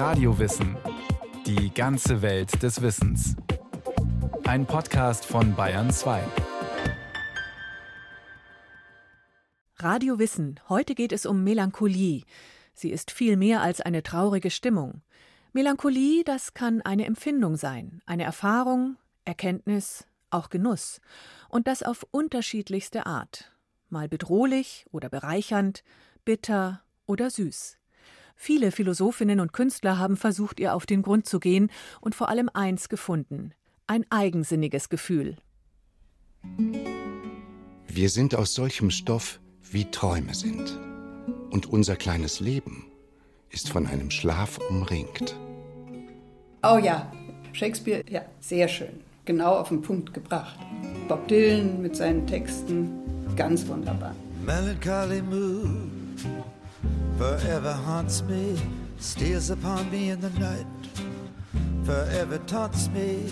Radiowissen. Die ganze Welt des Wissens. Ein Podcast von Bayern 2. Radio Wissen. Heute geht es um Melancholie. Sie ist viel mehr als eine traurige Stimmung. Melancholie, das kann eine Empfindung sein, eine Erfahrung, Erkenntnis, auch Genuss. Und das auf unterschiedlichste Art. Mal bedrohlich oder bereichernd, bitter oder süß. Viele Philosophinnen und Künstler haben versucht, ihr auf den Grund zu gehen und vor allem eins gefunden: ein eigensinniges Gefühl. Wir sind aus solchem Stoff, wie Träume sind. Und unser kleines Leben ist von einem Schlaf umringt. Oh ja, Shakespeare, ja, sehr schön. Genau auf den Punkt gebracht. Bob Dylan mit seinen Texten, ganz wunderbar. Melancholy mood forever haunts me, steals upon me in the night, forever taunts me.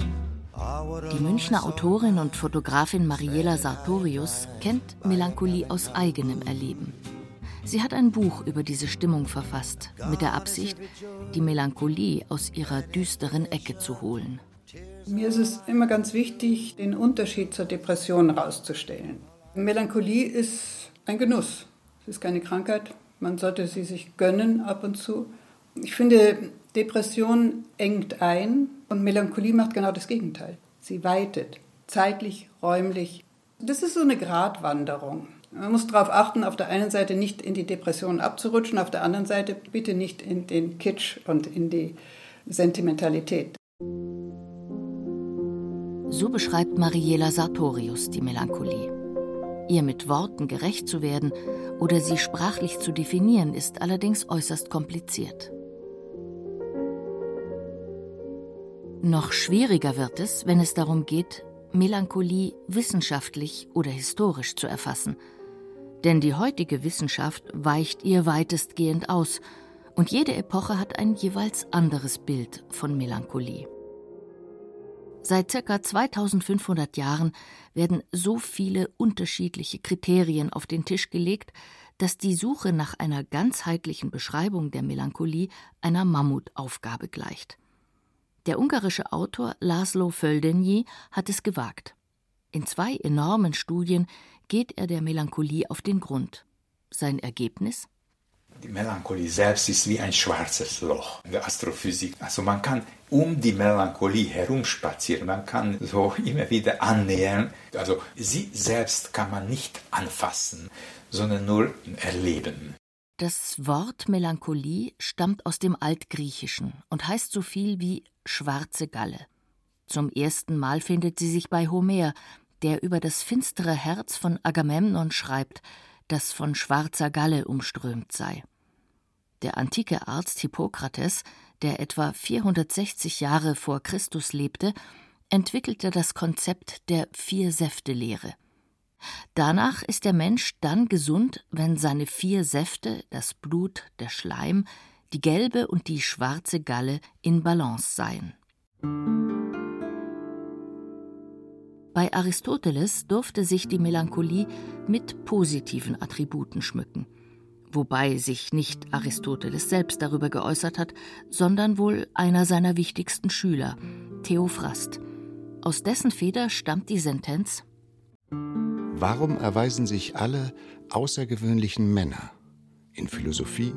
Die Münchner Autorin und Fotografin Mariela Sartorius kennt Melancholie aus eigenem Erleben. Sie hat ein Buch über diese Stimmung verfasst, mit der Absicht, die Melancholie aus ihrer düsteren Ecke zu holen. Mir ist es immer ganz wichtig, den Unterschied zur Depression herauszustellen. Melancholie ist ein Genuss. Es ist keine Krankheit, man sollte sie sich gönnen ab und zu. Ich finde, Depression engt ein und Melancholie macht genau das Gegenteil. Sie weitet, zeitlich, räumlich. Das ist so eine Gratwanderung. Man muss darauf achten, auf der einen Seite nicht in die Depression abzurutschen, auf der anderen Seite bitte nicht in den Kitsch und in die Sentimentalität. So beschreibt Mariela Sartorius die Melancholie. Ihr mit Worten gerecht zu werden oder sie sprachlich zu definieren, ist allerdings äußerst kompliziert. Noch schwieriger wird es, wenn es darum geht, Melancholie wissenschaftlich oder historisch zu erfassen. Denn die heutige Wissenschaft weicht ihr weitestgehend aus, und jede Epoche hat ein jeweils anderes Bild von Melancholie. Seit ca. 2500 Jahren werden so viele unterschiedliche Kriterien auf den Tisch gelegt, dass die Suche nach einer ganzheitlichen Beschreibung der Melancholie einer Mammutaufgabe gleicht. Der ungarische Autor Laszlo Földenyi hat es gewagt. In zwei enormen Studien geht er der Melancholie auf den Grund. Sein Ergebnis? Die Melancholie selbst ist wie ein schwarzes Loch in der Astrophysik. Also man kann um die Melancholie herumspazieren, man kann so immer wieder annähern. Also sie selbst kann man nicht anfassen, sondern nur erleben. Das Wort Melancholie stammt aus dem Altgriechischen und heißt so viel wie schwarze Galle. Zum ersten Mal findet sie sich bei Homer, der über das finstere Herz von Agamemnon schreibt, das von schwarzer Galle umströmt sei. Der antike Arzt Hippokrates, der etwa 460 Jahre vor Christus lebte, entwickelte das Konzept der Vier-Säfte-Lehre. Danach ist der Mensch dann gesund, wenn seine vier Säfte, das Blut, der Schleim, die gelbe und die schwarze Galle in Balance seien. Bei Aristoteles durfte sich die Melancholie mit positiven Attributen schmücken, wobei sich nicht Aristoteles selbst darüber geäußert hat, sondern wohl einer seiner wichtigsten Schüler, Theophrast. Aus dessen Feder stammt die Sentenz Warum erweisen sich alle außergewöhnlichen Männer in Philosophie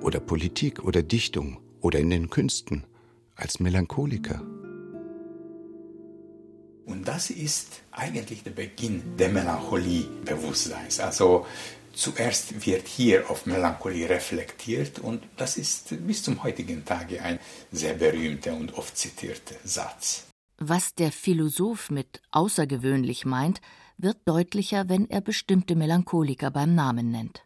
oder Politik oder Dichtung oder in den Künsten als Melancholiker? Und das ist eigentlich der Beginn der Melancholie-Bewusstseins. Also zuerst wird hier auf Melancholie reflektiert und das ist bis zum heutigen Tage ein sehr berühmter und oft zitierter Satz. Was der Philosoph mit außergewöhnlich meint, wird deutlicher, wenn er bestimmte Melancholiker beim Namen nennt.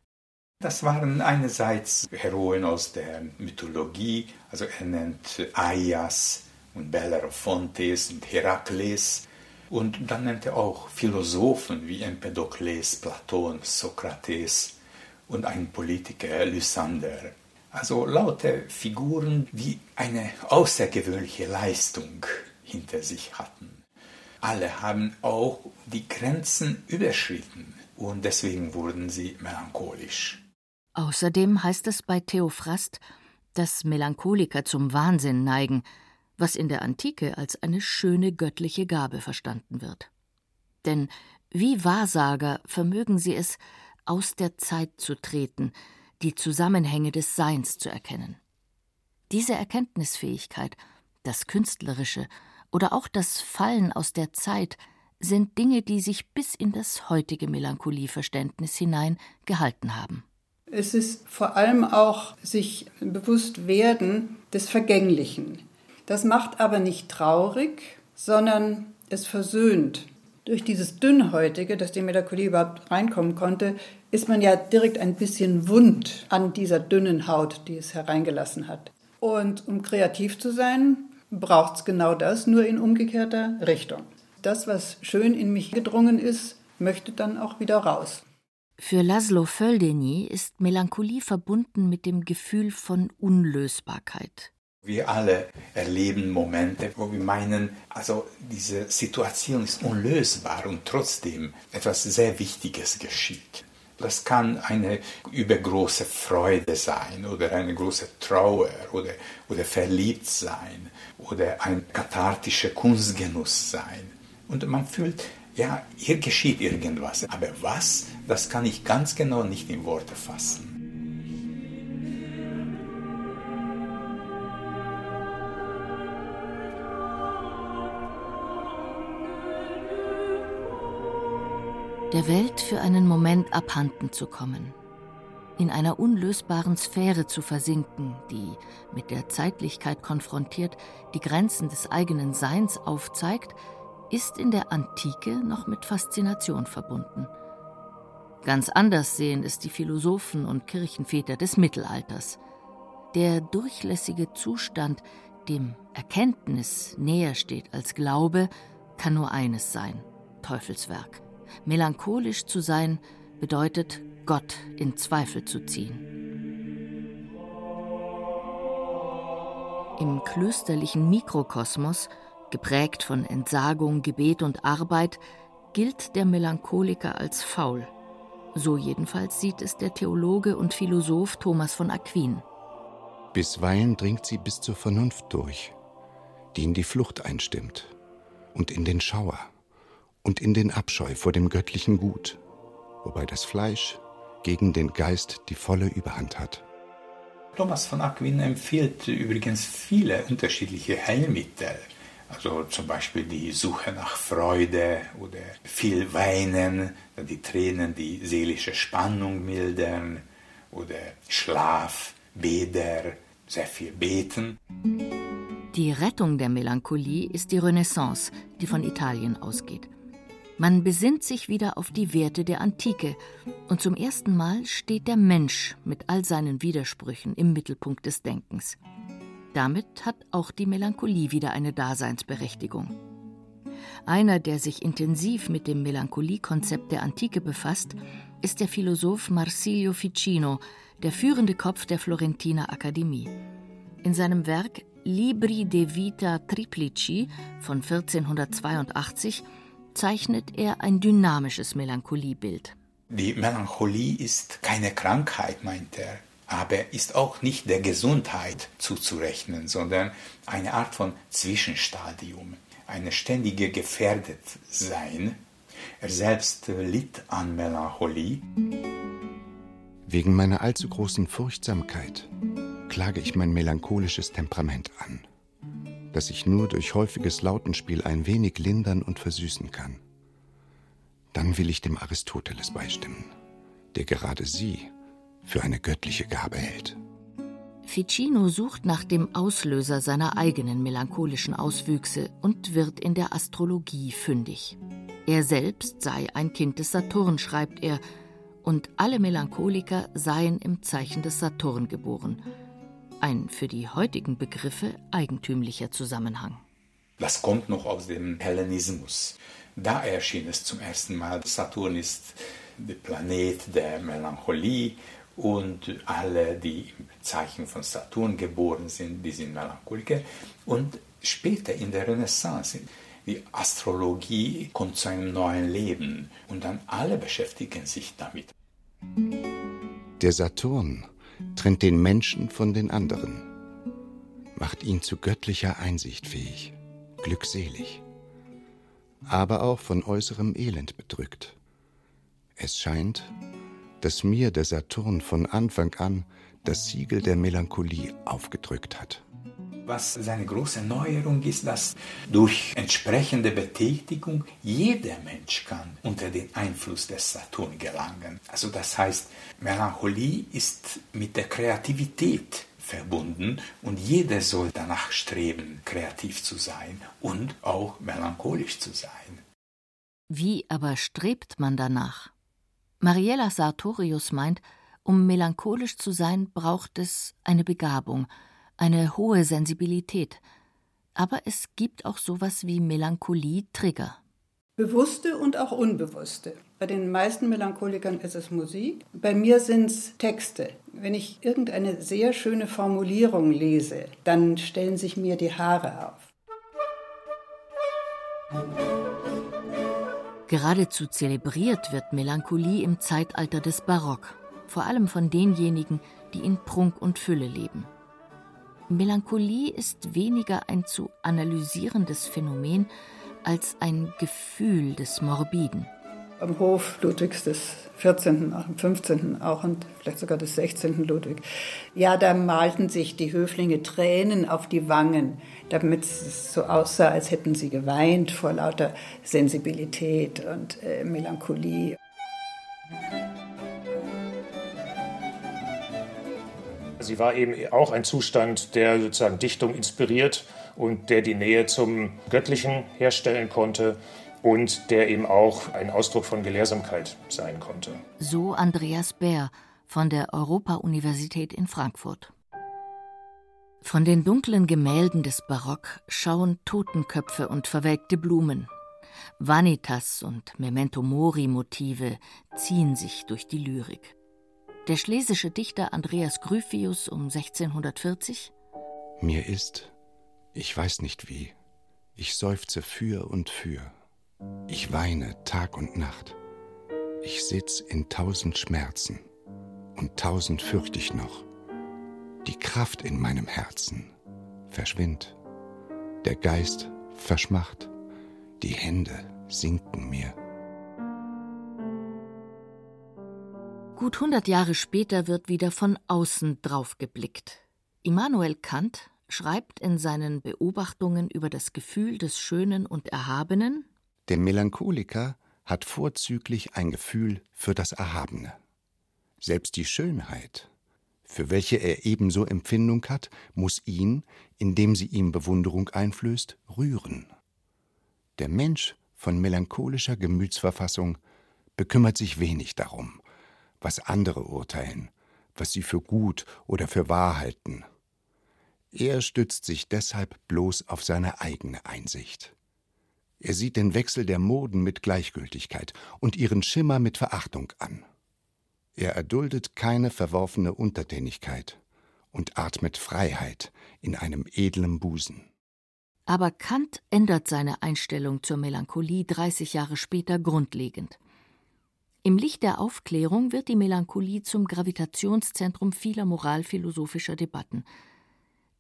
Das waren einerseits Heroen aus der Mythologie, also er nennt Aias, und Bellerophontes und Herakles. Und dann nennt er auch Philosophen wie Empedokles, Platon, Sokrates und einen Politiker, Lysander. Also lauter Figuren, die eine außergewöhnliche Leistung hinter sich hatten. Alle haben auch die Grenzen überschritten und deswegen wurden sie melancholisch. Außerdem heißt es bei Theophrast, dass Melancholiker zum Wahnsinn neigen, was in der Antike als eine schöne göttliche Gabe verstanden wird. Denn wie Wahrsager vermögen sie es, aus der Zeit zu treten, die Zusammenhänge des Seins zu erkennen. Diese Erkenntnisfähigkeit, das Künstlerische oder auch das Fallen aus der Zeit sind Dinge, die sich bis in das heutige Melancholieverständnis hinein gehalten haben. Es ist vor allem auch sich bewusst werden des Vergänglichen. Das macht aber nicht traurig, sondern es versöhnt. Durch dieses Dünnhäutige, dass die Melancholie überhaupt reinkommen konnte, ist man ja direkt ein bisschen wund an dieser dünnen Haut, die es hereingelassen hat. Und um kreativ zu sein, braucht es genau das, nur in umgekehrter Richtung. Das, was schön in mich gedrungen ist, möchte dann auch wieder raus. Für Laszlo Földeny ist Melancholie verbunden mit dem Gefühl von Unlösbarkeit. Wir alle erleben Momente, wo wir meinen, also diese Situation ist unlösbar und trotzdem etwas sehr Wichtiges geschieht. Das kann eine übergroße Freude sein oder eine große Trauer oder, oder verliebt sein oder ein kathartischer Kunstgenuss sein. Und man fühlt, ja, hier geschieht irgendwas. Aber was, das kann ich ganz genau nicht in Worte fassen. Der Welt für einen Moment abhanden zu kommen, in einer unlösbaren Sphäre zu versinken, die, mit der Zeitlichkeit konfrontiert, die Grenzen des eigenen Seins aufzeigt, ist in der Antike noch mit Faszination verbunden. Ganz anders sehen es die Philosophen und Kirchenväter des Mittelalters. Der durchlässige Zustand, dem Erkenntnis näher steht als Glaube, kann nur eines sein Teufelswerk. Melancholisch zu sein bedeutet, Gott in Zweifel zu ziehen. Im klösterlichen Mikrokosmos, geprägt von Entsagung, Gebet und Arbeit, gilt der Melancholiker als faul. So jedenfalls sieht es der Theologe und Philosoph Thomas von Aquin. Bisweilen dringt sie bis zur Vernunft durch, die in die Flucht einstimmt und in den Schauer und in den Abscheu vor dem göttlichen Gut, wobei das Fleisch gegen den Geist die volle Überhand hat. Thomas von Aquin empfiehlt übrigens viele unterschiedliche Heilmittel. Also zum Beispiel die Suche nach Freude oder viel Weinen, die Tränen die seelische Spannung mildern oder Schlaf, Bäder, sehr viel Beten. Die Rettung der Melancholie ist die Renaissance, die von Italien ausgeht. Man besinnt sich wieder auf die Werte der Antike und zum ersten Mal steht der Mensch mit all seinen Widersprüchen im Mittelpunkt des Denkens. Damit hat auch die Melancholie wieder eine Daseinsberechtigung. Einer, der sich intensiv mit dem Melancholie-Konzept der Antike befasst, ist der Philosoph Marsilio Ficino, der führende Kopf der Florentiner Akademie. In seinem Werk Libri de Vita Triplici von 1482 zeichnet er ein dynamisches Melancholiebild. Die Melancholie ist keine Krankheit, meint er, aber ist auch nicht der Gesundheit zuzurechnen, sondern eine Art von Zwischenstadium, eine ständige Gefährdetsein. Er selbst litt an Melancholie. Wegen meiner allzu großen Furchtsamkeit klage ich mein melancholisches Temperament an das ich nur durch häufiges Lautenspiel ein wenig lindern und versüßen kann. Dann will ich dem Aristoteles beistimmen, der gerade sie für eine göttliche Gabe hält. Ficino sucht nach dem Auslöser seiner eigenen melancholischen Auswüchse und wird in der Astrologie fündig. Er selbst sei ein Kind des Saturn, schreibt er, und alle Melancholiker seien im Zeichen des Saturn geboren – ein für die heutigen Begriffe eigentümlicher Zusammenhang. Das kommt noch aus dem Hellenismus. Da erschien es zum ersten Mal. Saturn ist der Planet der Melancholie und alle, die im Zeichen von Saturn geboren sind, die sind Melancholiker. Und später in der Renaissance, die Astrologie kommt zu einem neuen Leben und dann alle beschäftigen sich damit. Der Saturn trennt den Menschen von den anderen, macht ihn zu göttlicher Einsicht fähig, glückselig, aber auch von äußerem Elend bedrückt. Es scheint, dass mir der Saturn von Anfang an das Siegel der Melancholie aufgedrückt hat. Was seine große Neuerung ist, dass durch entsprechende Betätigung jeder Mensch kann unter den Einfluss des Saturn gelangen. Also das heißt, Melancholie ist mit der Kreativität verbunden und jeder soll danach streben, kreativ zu sein und auch melancholisch zu sein. Wie aber strebt man danach? Mariella Sartorius meint, um melancholisch zu sein, braucht es eine Begabung, eine hohe Sensibilität. Aber es gibt auch sowas wie Melancholie-Trigger. Bewusste und auch unbewusste. Bei den meisten Melancholikern ist es Musik. Bei mir sind es Texte. Wenn ich irgendeine sehr schöne Formulierung lese, dann stellen sich mir die Haare auf. Geradezu zelebriert wird Melancholie im Zeitalter des Barock, vor allem von denjenigen, die in Prunk und Fülle leben. Melancholie ist weniger ein zu analysierendes Phänomen als ein Gefühl des Morbiden. Am Hof Ludwigs des 14., auch im 15. auch und vielleicht sogar des 16. Ludwig. Ja, da malten sich die Höflinge Tränen auf die Wangen, damit es so aussah, als hätten sie geweint vor lauter Sensibilität und äh, Melancholie. Sie war eben auch ein Zustand, der sozusagen Dichtung inspiriert und der die Nähe zum Göttlichen herstellen konnte und der eben auch ein Ausdruck von Gelehrsamkeit sein konnte. So Andreas Bär von der Europa-Universität in Frankfurt. Von den dunklen Gemälden des Barock schauen Totenköpfe und verwelkte Blumen. Vanitas und Memento Mori Motive ziehen sich durch die Lyrik. Der schlesische Dichter Andreas Gryphius um 1640 Mir ist, ich weiß nicht wie, ich seufze für und für. Ich weine Tag und Nacht. Ich sitz in tausend Schmerzen und tausend fürcht ich noch. Die Kraft in meinem Herzen verschwindt. Der Geist verschmacht. Die Hände sinken mir. Gut hundert Jahre später wird wieder von außen drauf geblickt. Immanuel Kant schreibt in seinen Beobachtungen über das Gefühl des Schönen und Erhabenen Der Melancholiker hat vorzüglich ein Gefühl für das Erhabene. Selbst die Schönheit, für welche er ebenso Empfindung hat, muss ihn, indem sie ihm Bewunderung einflößt, rühren. Der Mensch von melancholischer Gemütsverfassung bekümmert sich wenig darum, was andere urteilen, was sie für gut oder für wahr halten. Er stützt sich deshalb bloß auf seine eigene Einsicht. Er sieht den Wechsel der Moden mit Gleichgültigkeit und ihren Schimmer mit Verachtung an. Er erduldet keine verworfene Untertänigkeit und atmet Freiheit in einem edlen Busen. Aber Kant ändert seine Einstellung zur Melancholie 30 Jahre später grundlegend. Im Licht der Aufklärung wird die Melancholie zum Gravitationszentrum vieler moralphilosophischer Debatten.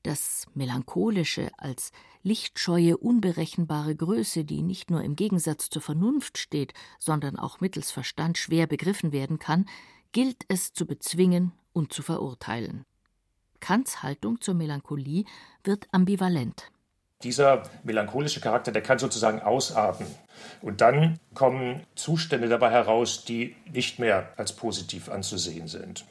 Das Melancholische als lichtscheue, unberechenbare Größe, die nicht nur im Gegensatz zur Vernunft steht, sondern auch mittels Verstand schwer begriffen werden kann, gilt es zu bezwingen und zu verurteilen. Kants Haltung zur Melancholie wird ambivalent. Dieser melancholische Charakter, der kann sozusagen ausarten. Und dann kommen Zustände dabei heraus, die nicht mehr als positiv anzusehen sind.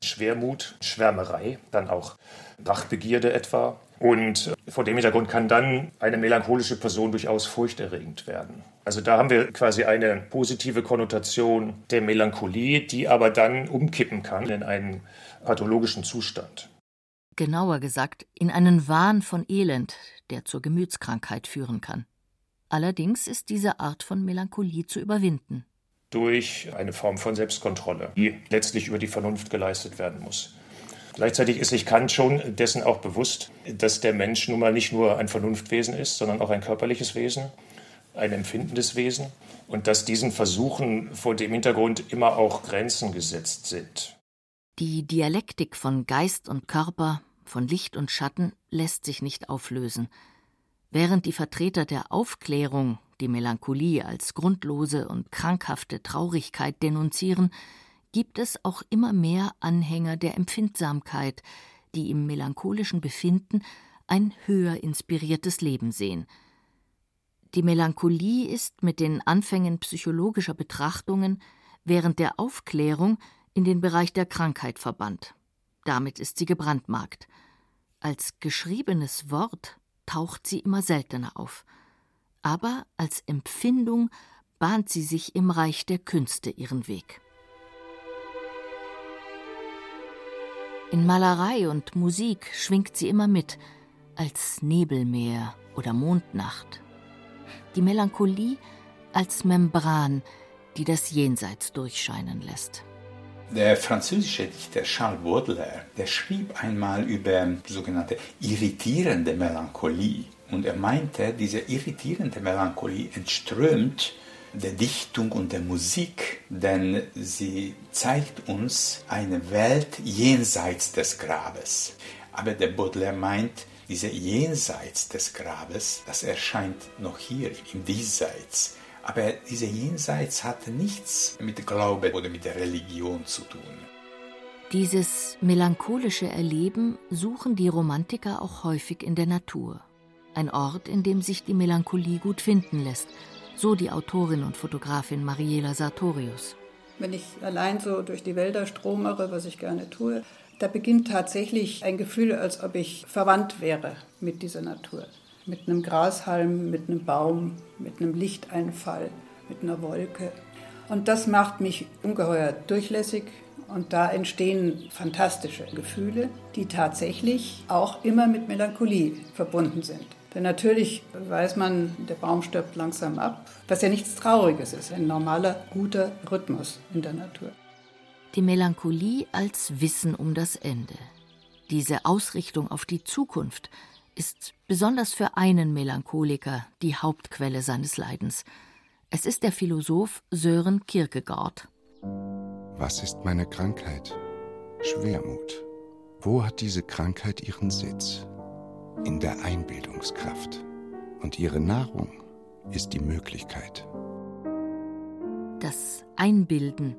Schwermut, Schwärmerei, dann auch Rachbegierde etwa. Und vor dem Hintergrund kann dann eine melancholische Person durchaus furchterregend werden. Also da haben wir quasi eine positive Konnotation der Melancholie, die aber dann umkippen kann in einen pathologischen Zustand genauer gesagt in einen Wahn von Elend, der zur Gemütskrankheit führen kann. Allerdings ist diese Art von Melancholie zu überwinden. Durch eine Form von Selbstkontrolle, die letztlich über die Vernunft geleistet werden muss. Gleichzeitig ist sich Kant schon dessen auch bewusst, dass der Mensch nun mal nicht nur ein Vernunftwesen ist, sondern auch ein körperliches Wesen, ein empfindendes Wesen und dass diesen Versuchen vor dem Hintergrund immer auch Grenzen gesetzt sind. Die Dialektik von Geist und Körper, von Licht und Schatten lässt sich nicht auflösen. Während die Vertreter der Aufklärung die Melancholie als grundlose und krankhafte Traurigkeit denunzieren, gibt es auch immer mehr Anhänger der Empfindsamkeit, die im melancholischen Befinden ein höher inspiriertes Leben sehen. Die Melancholie ist mit den Anfängen psychologischer Betrachtungen während der Aufklärung in den Bereich der Krankheit verbannt. Damit ist sie gebrandmarkt. Als geschriebenes Wort taucht sie immer seltener auf. Aber als Empfindung bahnt sie sich im Reich der Künste ihren Weg. In Malerei und Musik schwingt sie immer mit, als Nebelmeer oder Mondnacht. Die Melancholie als Membran, die das Jenseits durchscheinen lässt. Der französische Dichter Charles Baudelaire, der schrieb einmal über sogenannte irritierende Melancholie. Und er meinte, diese irritierende Melancholie entströmt der Dichtung und der Musik, denn sie zeigt uns eine Welt jenseits des Grabes. Aber der Baudelaire meint, diese Jenseits des Grabes, das erscheint noch hier im Diesseits. Aber diese Jenseits hatte nichts mit Glaube oder mit der Religion zu tun. Dieses melancholische Erleben suchen die Romantiker auch häufig in der Natur. Ein Ort, in dem sich die Melancholie gut finden lässt, so die Autorin und Fotografin Mariela Sartorius. Wenn ich allein so durch die Wälder stromere, was ich gerne tue, da beginnt tatsächlich ein Gefühl, als ob ich verwandt wäre mit dieser Natur mit einem Grashalm, mit einem Baum, mit einem Lichteinfall, mit einer Wolke. Und das macht mich ungeheuer durchlässig und da entstehen fantastische Gefühle, die tatsächlich auch immer mit Melancholie verbunden sind. Denn natürlich weiß man, der Baum stirbt langsam ab, was ja nichts Trauriges ist, ein normaler, guter Rhythmus in der Natur. Die Melancholie als Wissen um das Ende. Diese Ausrichtung auf die Zukunft, ist besonders für einen Melancholiker die Hauptquelle seines Leidens. Es ist der Philosoph Sören Kierkegaard. Was ist meine Krankheit? Schwermut. Wo hat diese Krankheit ihren Sitz? In der Einbildungskraft. Und ihre Nahrung ist die Möglichkeit. Das Einbilden,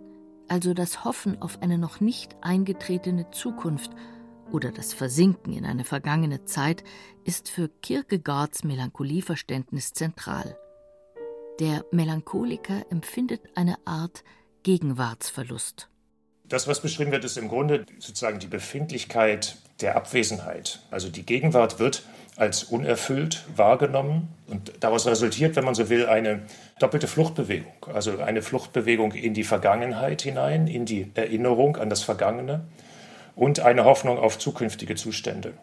also das Hoffen auf eine noch nicht eingetretene Zukunft oder das Versinken in eine vergangene Zeit ist für Kierkegaards Melancholieverständnis zentral. Der Melancholiker empfindet eine Art Gegenwartsverlust. Das, was beschrieben wird, ist im Grunde sozusagen die Befindlichkeit der Abwesenheit. Also die Gegenwart wird als unerfüllt wahrgenommen und daraus resultiert, wenn man so will, eine doppelte Fluchtbewegung. Also eine Fluchtbewegung in die Vergangenheit hinein, in die Erinnerung an das Vergangene und eine Hoffnung auf zukünftige Zustände.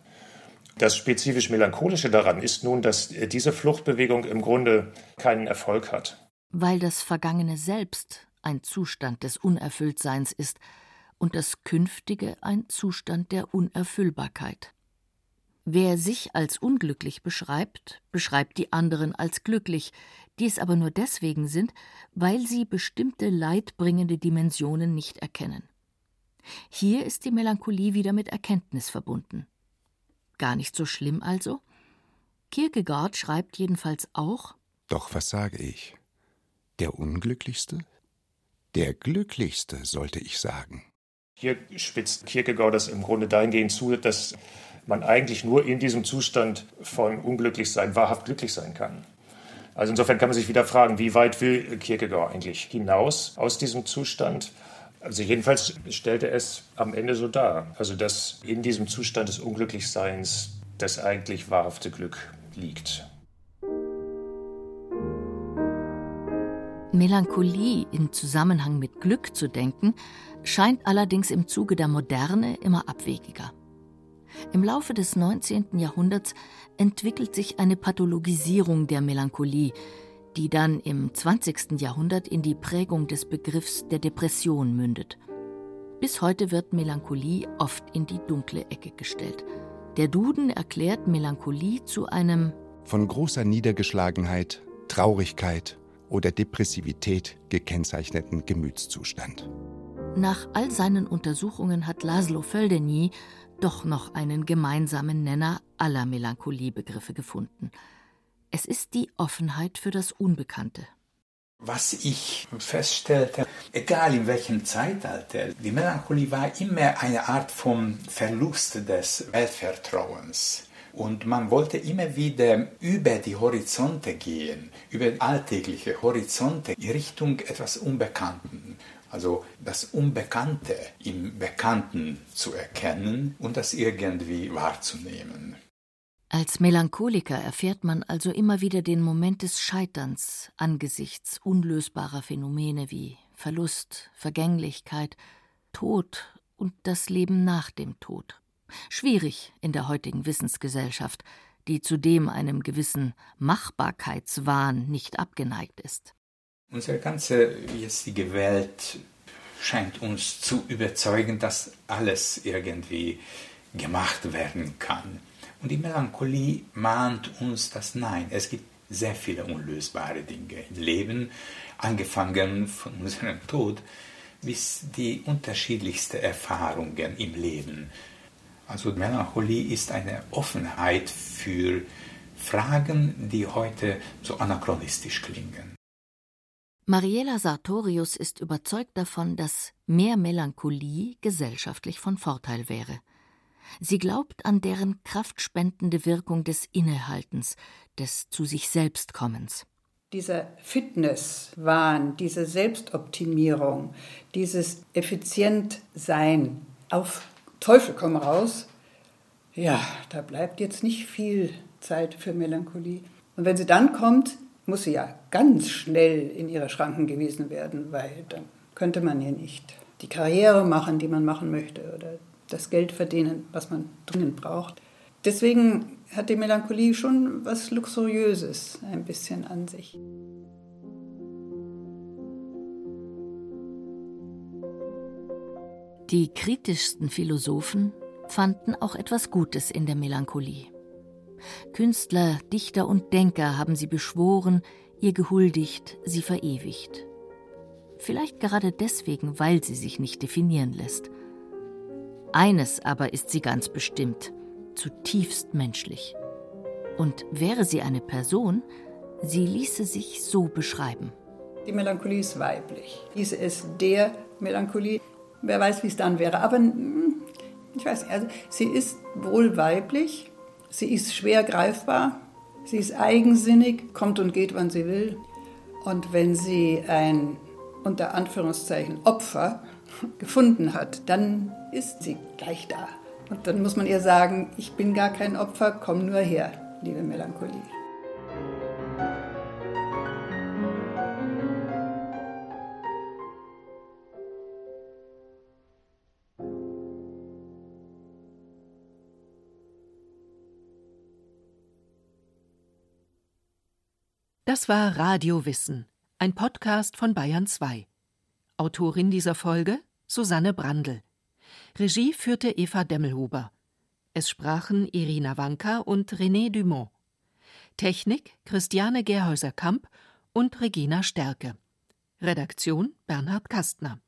Das spezifisch Melancholische daran ist nun, dass diese Fluchtbewegung im Grunde keinen Erfolg hat. Weil das Vergangene selbst ein Zustand des Unerfülltseins ist und das Künftige ein Zustand der Unerfüllbarkeit. Wer sich als unglücklich beschreibt, beschreibt die anderen als glücklich, die es aber nur deswegen sind, weil sie bestimmte leidbringende Dimensionen nicht erkennen. Hier ist die Melancholie wieder mit Erkenntnis verbunden. Gar nicht so schlimm also? Kierkegaard schreibt jedenfalls auch Doch was sage ich? Der Unglücklichste? Der Glücklichste, sollte ich sagen. Hier spitzt Kierkegaard das im Grunde dahingehend zu, dass man eigentlich nur in diesem Zustand von Unglücklichsein wahrhaft glücklich sein kann. Also insofern kann man sich wieder fragen, wie weit will Kierkegaard eigentlich hinaus aus diesem Zustand? Also jedenfalls stellt er es am Ende so dar. Also dass in diesem Zustand des Unglücklichseins das eigentlich wahrhafte Glück liegt. Melancholie im Zusammenhang mit Glück zu denken, scheint allerdings im Zuge der Moderne immer abwegiger. Im Laufe des 19. Jahrhunderts entwickelt sich eine Pathologisierung der Melancholie, die dann im 20. Jahrhundert in die Prägung des Begriffs der Depression mündet. Bis heute wird Melancholie oft in die dunkle Ecke gestellt. Der Duden erklärt Melancholie zu einem von großer Niedergeschlagenheit, Traurigkeit oder Depressivität gekennzeichneten Gemütszustand. Nach all seinen Untersuchungen hat Laszlo Földeny doch noch einen gemeinsamen Nenner aller Melancholiebegriffe gefunden. Es ist die Offenheit für das Unbekannte. Was ich feststellte, egal in welchem Zeitalter, die Melancholie war immer eine Art von Verlust des Weltvertrauens. Und man wollte immer wieder über die Horizonte gehen, über alltägliche Horizonte in Richtung etwas Unbekannten. Also das Unbekannte im Bekannten zu erkennen und das irgendwie wahrzunehmen. Als Melancholiker erfährt man also immer wieder den Moment des Scheiterns angesichts unlösbarer Phänomene wie Verlust, Vergänglichkeit, Tod und das Leben nach dem Tod. Schwierig in der heutigen Wissensgesellschaft, die zudem einem gewissen Machbarkeitswahn nicht abgeneigt ist. Unsere ganze jetzige Welt scheint uns zu überzeugen, dass alles irgendwie gemacht werden kann. Und die Melancholie mahnt uns das Nein. Es gibt sehr viele unlösbare Dinge im Leben, angefangen von unserem Tod bis die unterschiedlichsten Erfahrungen im Leben. Also Melancholie ist eine Offenheit für Fragen, die heute so anachronistisch klingen. Mariela Sartorius ist überzeugt davon, dass mehr Melancholie gesellschaftlich von Vorteil wäre. Sie glaubt an deren kraftspendende Wirkung des Innehaltens, des zu sich selbst Kommens. Dieser Fitnesswahn, diese Selbstoptimierung, dieses Effizientsein auf Teufel komm raus, ja, da bleibt jetzt nicht viel Zeit für Melancholie. Und wenn sie dann kommt, muss sie ja ganz schnell in ihre Schranken gewiesen werden, weil dann könnte man ja nicht die Karriere machen, die man machen möchte oder das Geld verdienen, was man dringend braucht. Deswegen hat die Melancholie schon was Luxuriöses ein bisschen an sich. Die kritischsten Philosophen fanden auch etwas Gutes in der Melancholie. Künstler, Dichter und Denker haben sie beschworen, ihr gehuldigt, sie verewigt. Vielleicht gerade deswegen, weil sie sich nicht definieren lässt – eines aber ist sie ganz bestimmt, zutiefst menschlich. Und wäre sie eine Person, sie ließe sich so beschreiben. Die Melancholie ist weiblich. Diese ist der Melancholie. Wer weiß, wie es dann wäre. Aber hm, ich weiß nicht, also sie ist wohl weiblich, sie ist schwer greifbar, sie ist eigensinnig, kommt und geht, wann sie will. Und wenn sie ein unter Anführungszeichen Opfer gefunden hat, dann ist sie gleich da. Und dann muss man ihr sagen, ich bin gar kein Opfer, komm nur her, liebe Melancholie. Das war Radio Wissen, ein Podcast von Bayern 2. Autorin dieser Folge Susanne Brandl. Regie führte Eva Demmelhuber. Es sprachen Irina Wanka und René Dumont. Technik Christiane Gerhäuser-Kamp und Regina Stärke. Redaktion Bernhard Kastner.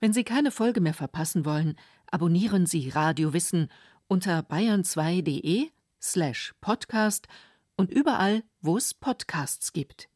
Wenn Sie keine Folge mehr verpassen wollen, abonnieren Sie Radio Wissen unter bayern2.de slash podcast und überall, wo es Podcasts gibt.